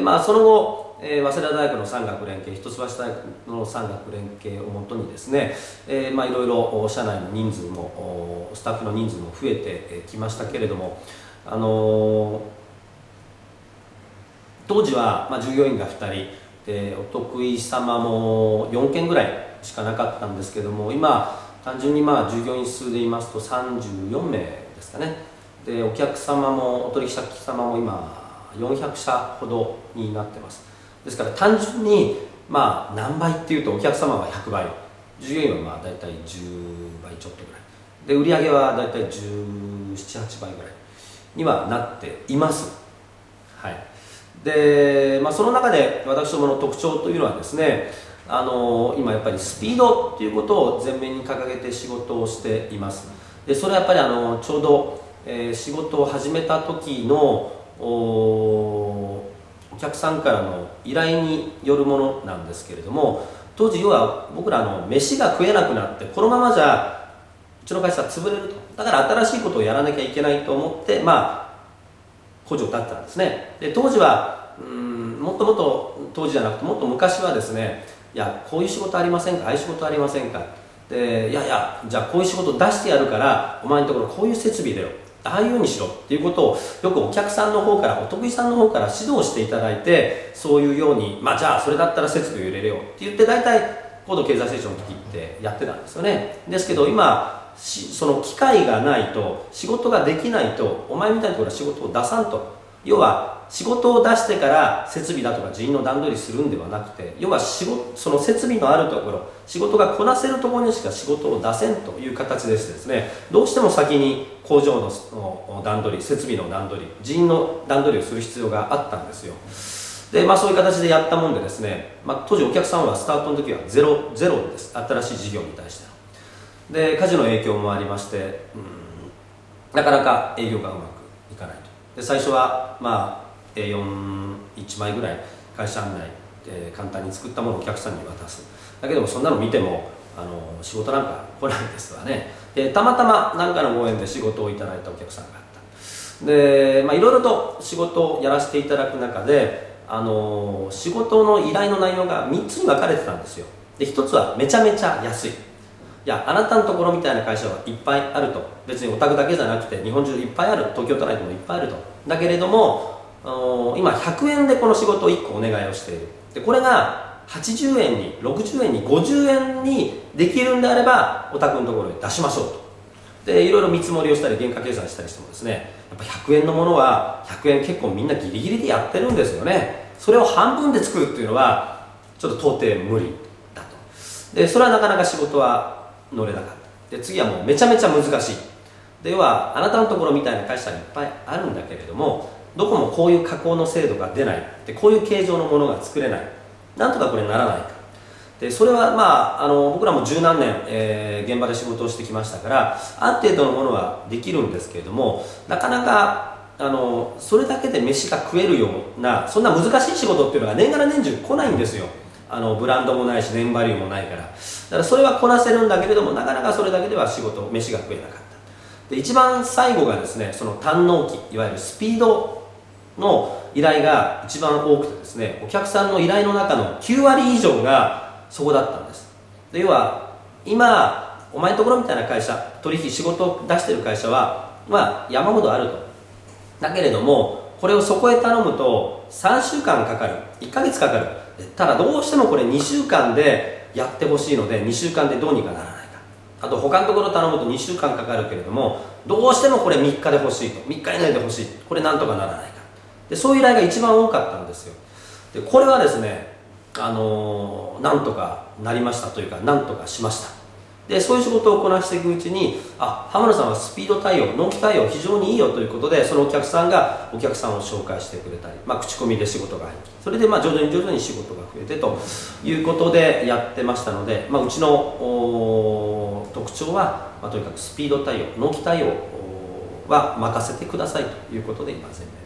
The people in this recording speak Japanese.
まあ、その後、えー、早稲田大学の産学連携一橋大学の産学連携をもとにですね、えーまあ、いろいろ社内の人数もスタッフの人数も増えてきましたけれども、あのー、当時は、まあ、従業員が2人でお得意様も4件ぐらいしかなかったんですけども今単純にまあ従業員数で言いますと34名ですかね。でお客様もお取引先様も今400社ほどになってます。ですから単純にまあ何倍っていうとお客様は100倍。従業員はまあ大体10倍ちょっとぐらい。で売り上げは大体178倍ぐらいにはなっています。はい。で、まあ、その中で私どもの特徴というのはですねあの今やっぱりスピードということを前面に掲げて仕事をしています。でそれはやっぱりあのちょうど、えー、仕事を始めた時のお客さんからの依頼によるものなんですけれども当時要は僕らの飯が食えなくなってこのままじゃうちの会社は潰れると。だから新しいことをやらなきゃいけないと思ってまあ工場を建てたんですね。で当時はうんもっともっと当時じゃなくてもっと昔はですねいやこういう仕事ありませんか？ああいう仕事ありませんか？でいやいやじゃあこういう仕事出してやるからお前のところこういう設備だよ。ああいうようにしろっていうことをよくお客さんの方からお得意さんの方から指導していただいてそういうようにまあじゃあそれだったら設備を入れれよって言って大体高度経済成長の時ってやってたんですよね。ですけど今その機会がないと仕事ができないとお前みたいなところは仕事を出さんと。要は仕事を出してから設備だとか人員の段取りするんではなくて要は仕事その設備のあるところ仕事がこなせるところにしか仕事を出せんという形でしてですね。どうしても先に工場の段取り設備の段取り人員の段取りをする必要があったんですよ。でまあそういう形でやったもんでですね、まあ、当時お客さんはスタートの時はゼロゼロです。新しい事業に対してで火事の影響もありましてうんなかなか営業がうまくいかないと。で最初はまあ A41 枚ぐらい会社案内で簡単に作ったものをお客さんに渡す。だけどもそんなの見てもあの仕事なんか来ないですわね。でたまたま何かのご縁で仕事をいただいたお客さんがあった。でまあいろいろと仕事をやらせていただく中であの仕事の依頼の内容が3つに分かれてたんですよ。で1つはめちゃめちゃ安い。いやあなたのところみたいな会社はいっぱいあると。別にお宅だけじゃなくて日本中いっぱいある。東京都内でもいっぱいあると。だけれども今100円でこの仕事を1個お願いをしている。でこれが80円に60円に50円にできるんであればお宅のところに出しましょうと。でいろいろ見積もりをしたり原価計算したりしてもですねやっぱ100円のものは100円結構みんなギリギリでやってるんですよね。それを半分で作るっていうのはちょっと到底無理だと。でそれはなかなか仕事は乗れなかった。で次はもうめちゃめちゃ難しい。ではあなたのところみたいな会社がいっぱいあるんだけれどもどこもこういう加工の精度が出ない。でこういう形状のものが作れない。なんとかこれならないか。でそれはまああの僕らも十何年、えー、現場で仕事をしてきましたからある程度のものはできるんですけれどもなかなかあのそれだけで飯が食えるようなそんな難しい仕事っていうのが年がら年中来ないんですよ。あのブランドもないし年バリューもないから。だからそれはこなせるんだけれどもなかなかそれだけでは仕事飯が食えなかった。で一番最後がですねその堪能期いわゆるスピードの依頼が一番多くてですねお客さんの依頼の中の9割以上がそこだったんです。で要は今お前のところみたいな会社取引仕事を出してる会社はまあ山ほどあると。だけれどもこれをそこへ頼むと3週間かかる。1ヶ月かかる。ただどうしてもこれ2週間でやってほしいので2週間でどうにかならないか。あと他のところ頼むと2週間かかるけれどもどうしてもこれ3日で欲しいと。3日以内で欲しい。これなんとかならないか。でそういう依頼が一番多かったんですよ。でこれはですねあのー、なんとかなりましたというかなんとかしました。でそういう仕事をこなしていくうちにあ浜野さんはスピード対応納期対応非常にいいよということでそのお客さんがお客さんを紹介してくれたり、まあ、口コミで仕事が入ってそれでまあ徐々に徐々に仕事が増えてということでやってましたので、まあ、うちの特徴は、まあ、とにかくスピード対応納期対応は任せてくださいということで今全面